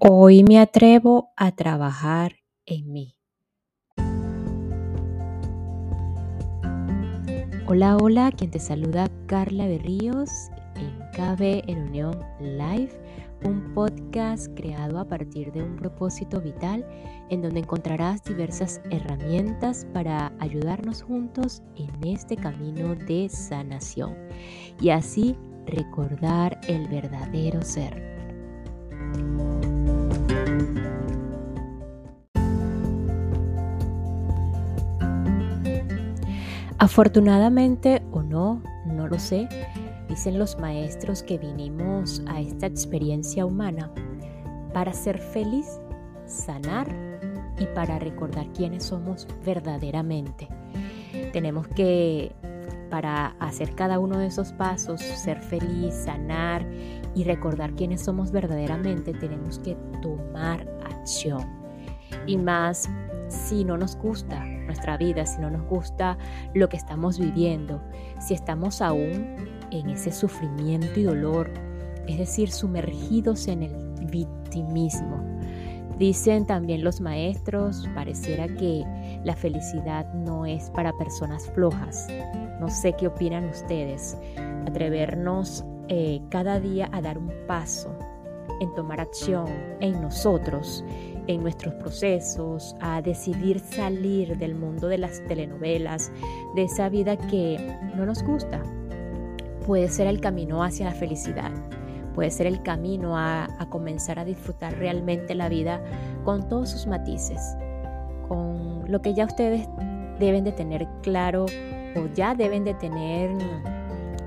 Hoy me atrevo a trabajar en mí. Hola, hola, quien te saluda Carla Berríos en KB en Unión Live, un podcast creado a partir de un propósito vital en donde encontrarás diversas herramientas para ayudarnos juntos en este camino de sanación y así recordar el verdadero ser. Afortunadamente o no, no lo sé, dicen los maestros que vinimos a esta experiencia humana para ser feliz, sanar y para recordar quiénes somos verdaderamente. Tenemos que, para hacer cada uno de esos pasos, ser feliz, sanar y recordar quiénes somos verdaderamente, tenemos que tomar acción. Y más si no nos gusta nuestra vida, si no nos gusta lo que estamos viviendo, si estamos aún en ese sufrimiento y dolor, es decir, sumergidos en el victimismo. Dicen también los maestros, pareciera que la felicidad no es para personas flojas. No sé qué opinan ustedes. Atrevernos eh, cada día a dar un paso en tomar acción en nosotros en nuestros procesos, a decidir salir del mundo de las telenovelas, de esa vida que no nos gusta. Puede ser el camino hacia la felicidad, puede ser el camino a, comenzar a disfrutar realmente la vida con todos sus matices, con lo que ya ustedes deben de tener claro o ya deben de tener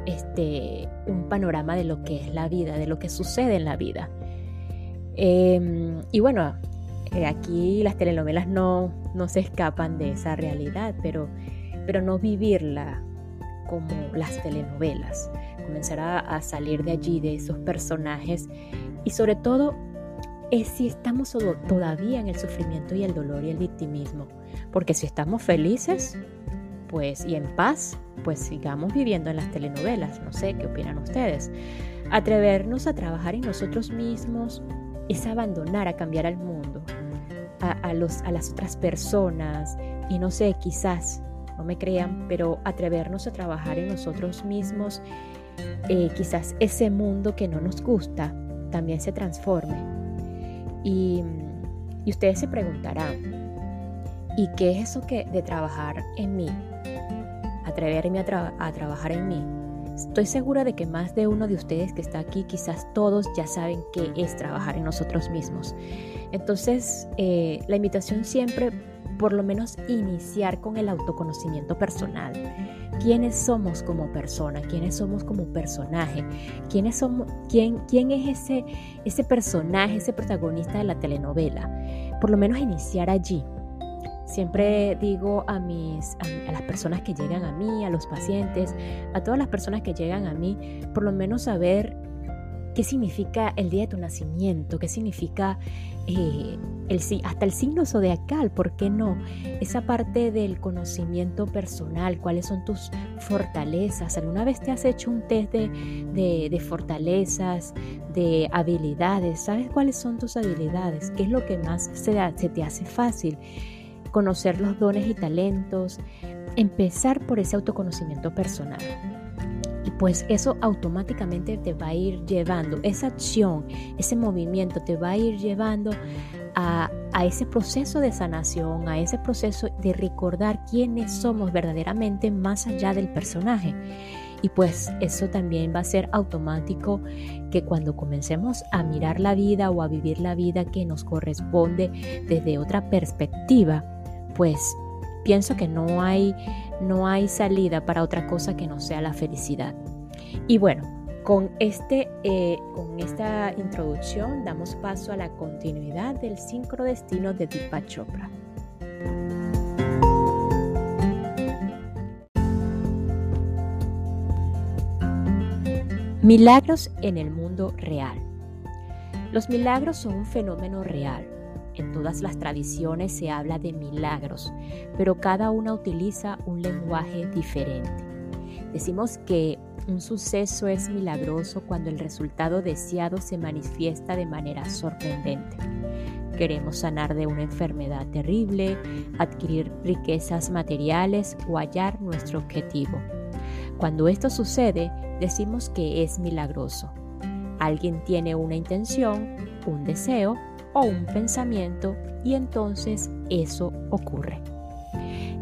este, un panorama de lo que es la vida, de lo que sucede en la vida. Em, y bueno, aquí las telenovelas no, no se escapan de esa realidad, pero, pero no vivirla como las telenovelas. Comenzar a, salir de allí, de esos personajes y sobre todo es si estamos todavía en el sufrimiento y el dolor y el victimismo. Porque si estamos felices, pues y en paz, pues sigamos viviendo en las telenovelas. No sé qué opinan ustedes. Atrevernos a trabajar en nosotros mismos es abandonar a cambiar al mundo, a, los, a las otras personas y no sé, quizás, no me crean, pero atrevernos a trabajar en nosotros mismos, eh, quizás ese mundo que no nos gusta también se transforme. Y, ustedes se preguntarán, ¿y qué es eso que de trabajar en mí? Atreverme a, a trabajar en mí. Estoy segura de que más de uno de ustedes que está aquí, quizás todos ya saben qué es trabajar en nosotros mismos. Entonces, eh, la invitación siempre, por lo menos, iniciar con el autoconocimiento personal. ¿Quiénes somos como persona? ¿Quiénes somos como personaje? ¿Quiénes somos, quién, quién es ese, ese personaje, ese protagonista de la telenovela? Por lo menos iniciar allí. Siempre digo a, mis, a, las personas que llegan a mí, a los pacientes, a todas las personas que llegan a mí, por lo menos saber qué significa el día de tu nacimiento, qué significa eh, hasta el signo zodiacal, ¿por qué no? Esa parte del conocimiento personal, cuáles son tus fortalezas. ¿Alguna vez te has hecho un test de, fortalezas, de habilidades? ¿Sabes cuáles son tus habilidades? ¿Qué es lo que más se, se te hace fácil? Conocer los dones y talentos, empezar por ese autoconocimiento personal pues eso automáticamente te va a ir llevando, esa acción, ese movimiento te va a ir llevando a, ese proceso de sanación, a ese proceso de recordar quiénes somos verdaderamente más allá del personaje. Y pues eso también va a ser automático que cuando comencemos a mirar la vida o a vivir la vida que nos corresponde desde otra perspectiva, pues pienso que no hay, no hay salida para otra cosa que no sea la felicidad. Y bueno, con, este, eh, con esta introducción damos paso a la continuidad del sincrodestino de Deepak Chopra. Milagros en el mundo real. Los milagros son un fenómeno real. En todas las tradiciones se habla de milagros, pero cada una utiliza un lenguaje diferente. Decimos que un suceso es milagroso cuando el resultado deseado se manifiesta de manera sorprendente. Queremos sanar de una enfermedad terrible, adquirir riquezas materiales o hallar nuestro objetivo. Cuando esto sucede, decimos que es milagroso. Alguien tiene una intención, un deseo o un pensamiento y entonces eso ocurre.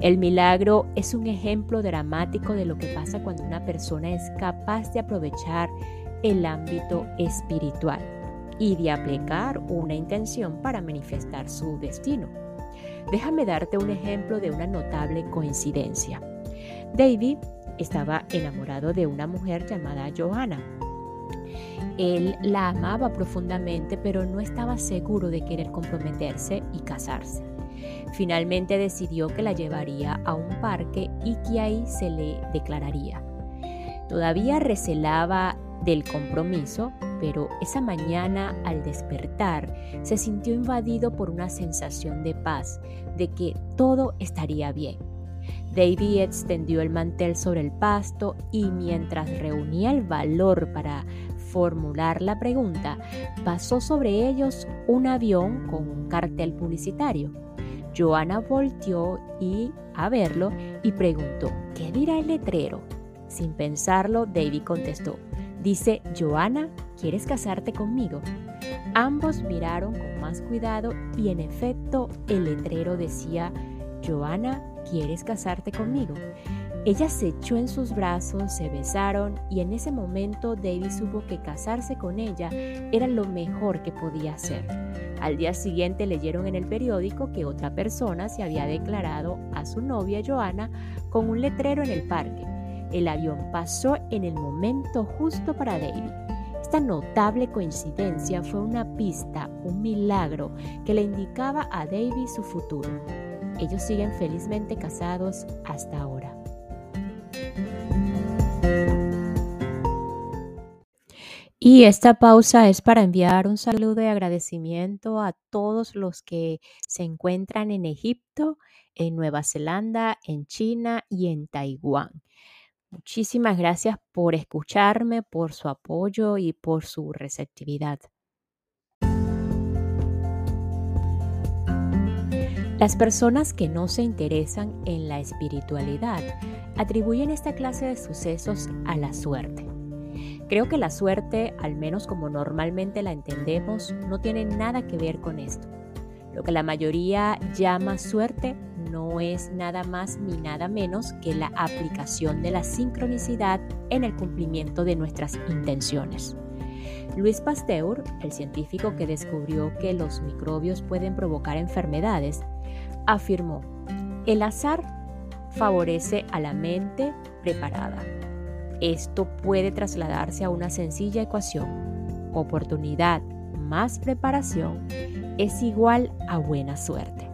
El milagro es un ejemplo dramático de lo que pasa cuando una persona es capaz de aprovechar el ámbito espiritual y de aplicar una intención para manifestar su destino. Déjame darte un ejemplo de una notable coincidencia. David estaba enamorado de una mujer llamada Johanna. Él la amaba profundamente, pero no estaba seguro de querer comprometerse y casarse. Finalmente decidió que la llevaría a un parque y que ahí se le declararía. Todavía recelaba del compromiso, pero esa mañana al despertar se sintió invadido por una sensación de paz, de que todo estaría bien. David extendió el mantel sobre el pasto y mientras reunía el valor para formular la pregunta, pasó sobre ellos un avión con un cartel publicitario. Joana volteó y a verlo y preguntó, ¿qué dirá el letrero? Sin pensarlo, David contestó, dice, Joana, ¿quieres casarte conmigo? Ambos miraron con más cuidado y en efecto el letrero decía, Joana, ¿quieres casarte conmigo? Ella se echó en sus brazos, se besaron y en ese momento David supo que casarse con ella era lo mejor que podía hacer. Al día siguiente leyeron en el periódico que otra persona se había declarado a su novia Joana con un letrero en el parque. El avión pasó en el momento justo para David. Esta notable coincidencia fue una pista, un milagro que le indicaba a David su futuro. Ellos siguen felizmente casados hasta ahora. Y esta pausa es para enviar un saludo de agradecimiento a todos los que se encuentran en Egipto, en Nueva Zelanda, en China y en Taiwán. Muchísimas gracias por escucharme, por su apoyo y por su receptividad. Las personas que no se interesan en la espiritualidad atribuyen esta clase de sucesos a la suerte. Creo que la suerte, al menos como normalmente la entendemos, no tiene nada que ver con esto. Lo que la mayoría llama suerte no es nada más ni nada menos que la aplicación de la sincronicidad en el cumplimiento de nuestras intenciones. Luis Pasteur, el científico que descubrió que los microbios pueden provocar enfermedades, afirmó, el azar favorece a la mente preparada. Esto puede trasladarse a una sencilla ecuación. Oportunidad más preparación es igual a buena suerte.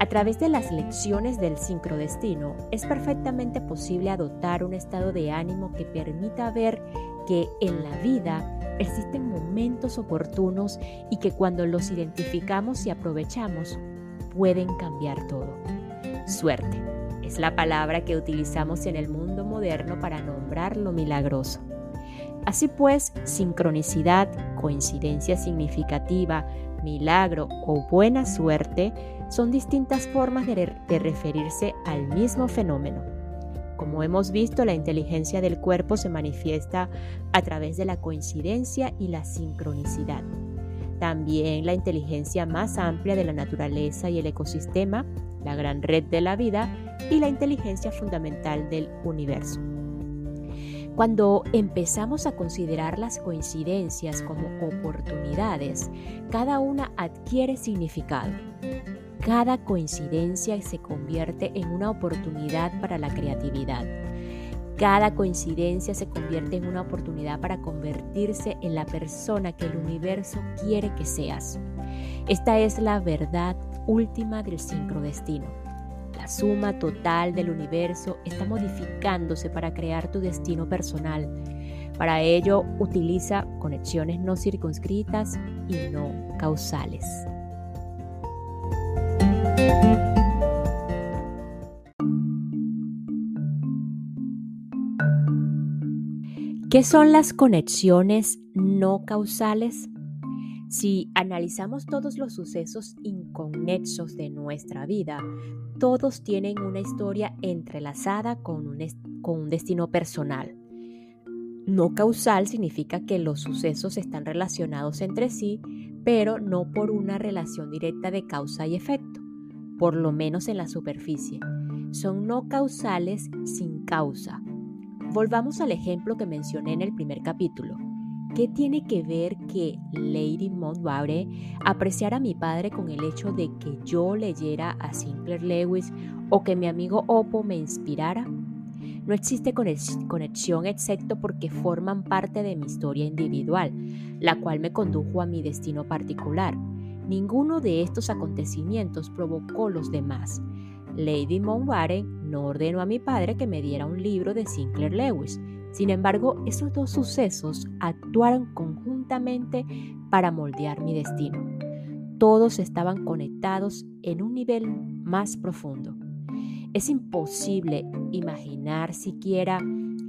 A través de las lecciones del sincrodestino es perfectamente posible adoptar un estado de ánimo que permita ver que en la vida existen momentos oportunos y que cuando los identificamos y aprovechamos pueden cambiar todo. Suerte es la palabra que utilizamos en el mundo moderno para nombrar lo milagroso. Así pues, sincronicidad, coincidencia significativa, milagro o buena suerte son distintas formas de, referirse al mismo fenómeno. Como hemos visto, la inteligencia del cuerpo se manifiesta a través de la coincidencia y la sincronicidad. También la inteligencia más amplia de la naturaleza y el ecosistema, la gran red de la vida y la inteligencia fundamental del universo. Cuando empezamos a considerar las coincidencias como oportunidades, cada una adquiere significado. Cada coincidencia se convierte en una oportunidad para la creatividad cada coincidencia se convierte en una oportunidad para convertirse en la persona que el universo quiere que seas. Esta es la verdad última del sincrodestino. La suma total del universo está modificándose para crear tu destino personal. Para ello, utiliza conexiones no circunscritas y no causales. ¿Qué son las conexiones no causales? Si analizamos todos los sucesos inconexos de nuestra vida, todos tienen una historia entrelazada con un, con un, destino personal. No causal significa que los sucesos están relacionados entre sí, pero no por una relación directa de causa y efecto, por lo menos en la superficie. Son no causales sin causa. Volvamos al ejemplo que mencioné en el primer capítulo. ¿Qué tiene que ver que Lady Montgomery apreciara a mi padre con el hecho de que yo leyera a Sinclair Lewis o que mi amigo Oppo me inspirara? No existe conexión excepto porque forman parte de mi historia individual, la cual me condujo a mi destino particular. Ninguno de estos acontecimientos provocó los demás. Lady Mountbatten no ordenó a mi padre que me diera un libro de Sinclair Lewis. Sin embargo, esos dos sucesos actuaron conjuntamente para moldear mi destino. Todos estaban conectados en un nivel más profundo. Es imposible imaginar siquiera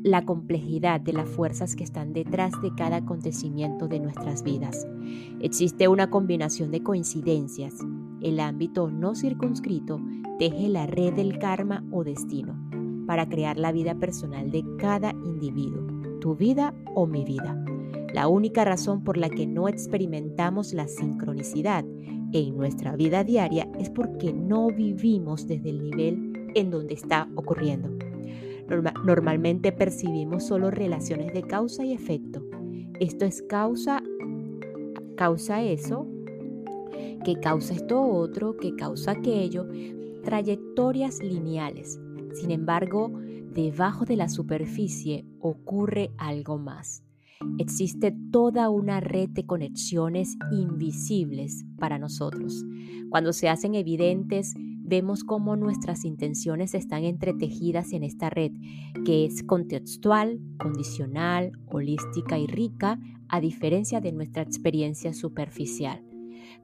la complejidad de las fuerzas que están detrás de cada acontecimiento de nuestras vidas. Existe una combinación de coincidencias. El ámbito no circunscrito teje la red del karma o destino para crear la vida personal de cada individuo, tu vida o mi vida. La única razón por la que no experimentamos la sincronicidad en nuestra vida diaria es porque no vivimos desde el nivel en donde está ocurriendo normalmente percibimos solo relaciones de causa y efecto. Esto es causa, causa eso, que causa esto otro, que causa aquello, trayectorias lineales. Sin embargo, debajo de la superficie ocurre algo más. Existe toda una red de conexiones invisibles para nosotros. Cuando se hacen evidentes, vemos cómo nuestras intenciones están entretejidas en esta red, que es contextual, condicional, holística y rica, a diferencia de nuestra experiencia superficial.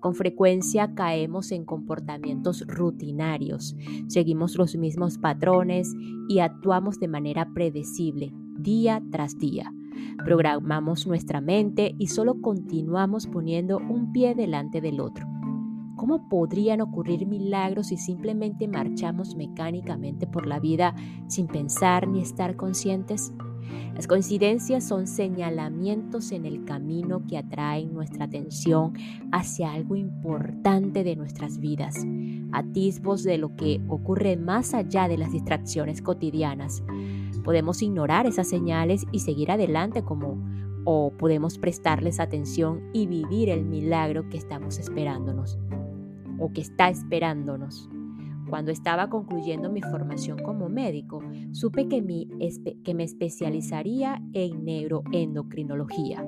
Con frecuencia caemos en comportamientos rutinarios, seguimos los mismos patrones y actuamos de manera predecible, día tras día. Programamos nuestra mente y solo continuamos poniendo un pie delante del otro. ¿Cómo podrían ocurrir milagros si simplemente marchamos mecánicamente por la vida sin pensar ni estar conscientes? Las coincidencias son señalamientos en el camino que atraen nuestra atención hacia algo importante de nuestras vidas, atisbos de lo que ocurre más allá de las distracciones cotidianas. Podemos ignorar esas señales y seguir adelante como o podemos prestarles atención y vivir el milagro que estamos esperándonos o que está esperándonos. Cuando estaba concluyendo mi formación como médico, supe que, me especializaría en neuroendocrinología,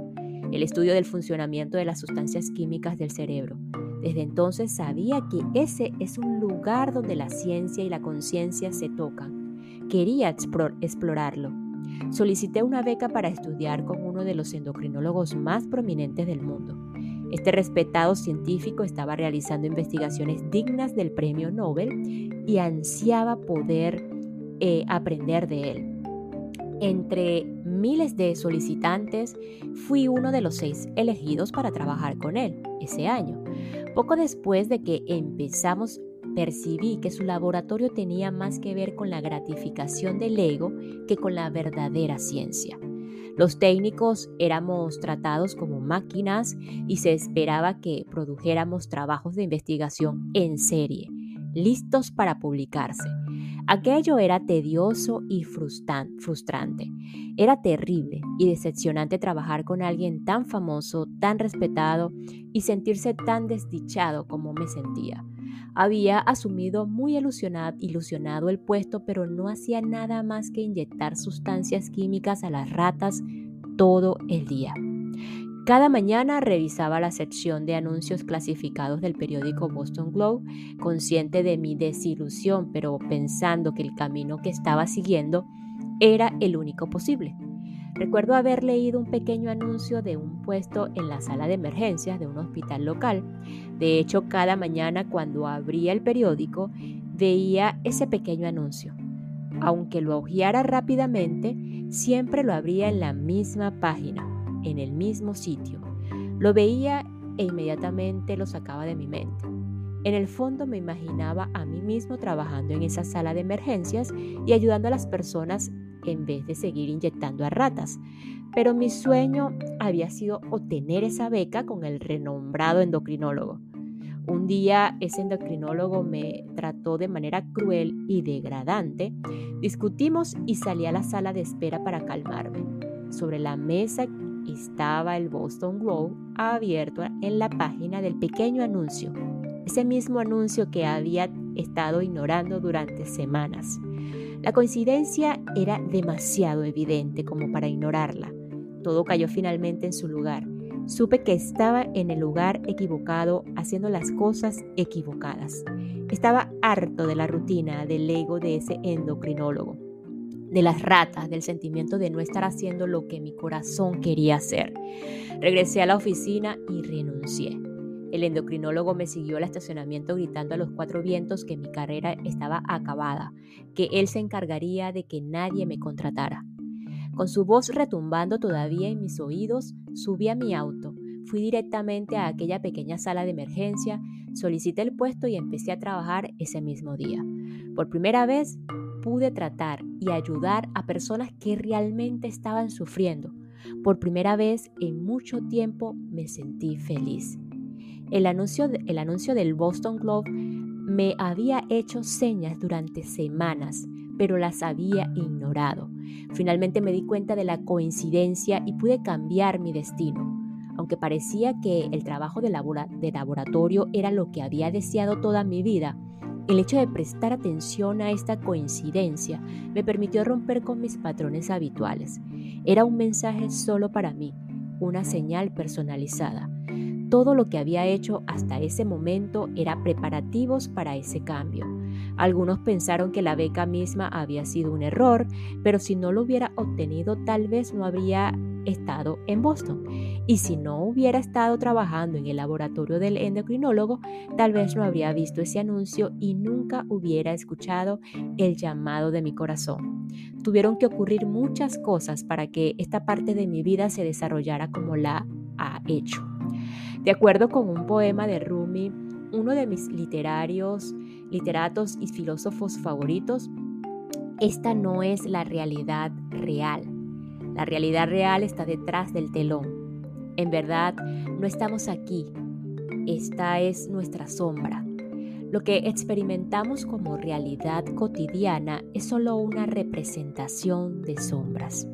el estudio del funcionamiento de las sustancias químicas del cerebro. Desde entonces sabía que ese es un lugar donde la ciencia y la conciencia se tocan. Quería explorarlo. Solicité una beca para estudiar con uno de los endocrinólogos más prominentes del mundo. Este respetado científico estaba realizando investigaciones dignas del premio Nobel y ansiaba poder eh, aprender de él. Entre miles de solicitantes, fui uno de los seis elegidos para trabajar con él ese año. Poco después de que empezamos, percibí que su laboratorio tenía más que ver con la gratificación del ego que con la verdadera ciencia. Los técnicos éramos tratados como máquinas y se esperaba que produjéramos trabajos de investigación en serie, listos para publicarse. Aquello era tedioso y frustrante. Era terrible y decepcionante trabajar con alguien tan famoso, tan respetado y sentirse tan desdichado como me sentía. Había asumido muy ilusionado, el puesto, pero no hacía nada más que inyectar sustancias químicas a las ratas todo el día. Cada mañana revisaba la sección de anuncios clasificados del periódico Boston Globe, consciente de mi desilusión, pero pensando que el camino que estaba siguiendo era el único posible. Recuerdo haber leído un pequeño anuncio de un puesto en la sala de emergencias de un hospital local. De hecho, cada mañana cuando abría el periódico veía ese pequeño anuncio. aunque lo hojeara rápidamente, siempre lo abría en la misma página, en el mismo sitio. Lo veía e inmediatamente lo sacaba de mi mente. En el fondo me imaginaba a mí mismo trabajando en esa sala de emergencias y ayudando a las personas en vez de seguir inyectando a ratas. Pero mi sueño había sido obtener esa beca con el renombrado endocrinólogo. Un día ese endocrinólogo me trató de manera cruel y degradante. Discutimos y salí a la sala de espera para calmarme. Sobre la mesa estaba el Boston Globe abierto en la página del pequeño anuncio, ese mismo anuncio que había estado ignorando durante semanas. La coincidencia era demasiado evidente como para ignorarla. Todo cayó finalmente en su lugar. Supe que estaba en el lugar equivocado haciendo las cosas equivocadas. Estaba harto de la rutina del ego de ese endocrinólogo, de las ratas, del sentimiento de no estar haciendo lo que mi corazón quería hacer. Regresé a la oficina y renuncié. El endocrinólogo me siguió al estacionamiento gritando a los cuatro vientos que mi carrera estaba acabada, que él se encargaría de que nadie me contratara. Con su voz retumbando todavía en mis oídos, subí a mi auto, fui directamente a aquella pequeña sala de emergencia, solicité el puesto y empecé a trabajar ese mismo día. Por primera vez pude tratar y ayudar a personas que realmente estaban sufriendo. Por primera vez en mucho tiempo me sentí feliz. El anuncio, el anuncio del Boston Globe me había hecho señas durante semanas, pero las había ignorado. Finalmente me di cuenta de la coincidencia y pude cambiar mi destino. Aunque parecía que el trabajo de, laboratorio era lo que había deseado toda mi vida, el hecho de prestar atención a esta coincidencia me permitió romper con mis patrones habituales. Era un mensaje solo para mí, una señal personalizada. Todo lo que había hecho hasta ese momento era preparativos para ese cambio. Algunos pensaron que la beca misma había sido un error, pero si no lo hubiera obtenido tal vez no habría estado en Boston. Y si no hubiera estado trabajando en el laboratorio del endocrinólogo, tal vez no habría visto ese anuncio y nunca hubiera escuchado el llamado de mi corazón. Tuvieron que ocurrir muchas cosas para que esta parte de mi vida se desarrollara como la ha hecho. De acuerdo con un poema de Rumi, uno de mis literarios literatos y filósofos favoritos, esta no es la realidad real. La realidad real está detrás del telón. En verdad, no estamos aquí. Esta es nuestra sombra. Lo que experimentamos como realidad cotidiana es solo una representación de sombras.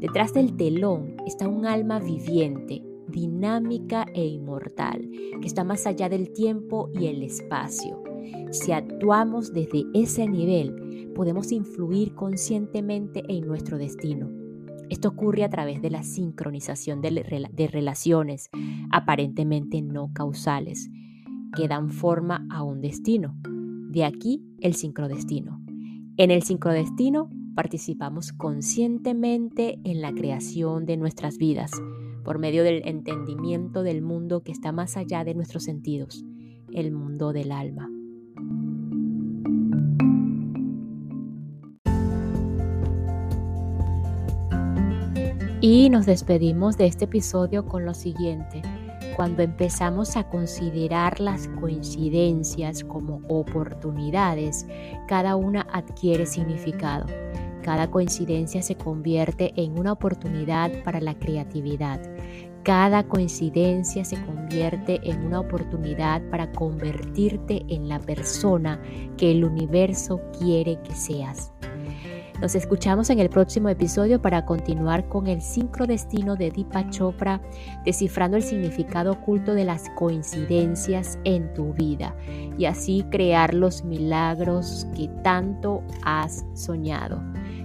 Detrás del telón está un alma viviente, dinámica e inmortal, que está más allá del tiempo y el espacio. Si actuamos desde ese nivel, podemos influir conscientemente en nuestro destino. Esto ocurre a través de la sincronización de, relaciones aparentemente no causales que dan forma a un destino. De aquí el sincrodestino. En el sincrodestino participamos conscientemente en la creación de nuestras vidas por medio del entendimiento del mundo que está más allá de nuestros sentidos, el mundo del alma. Y nos despedimos de este episodio con lo siguiente. Cuando empezamos a considerar las coincidencias como oportunidades, cada una adquiere significado. Cada coincidencia se convierte en una oportunidad para la creatividad. Cada coincidencia se convierte en una oportunidad para convertirte en la persona que el universo quiere que seas. Nos escuchamos en el próximo episodio para continuar con el sincrodestino de Deepa Chopra, descifrando el significado oculto de las coincidencias en tu vida y así crear los milagros que tanto has soñado.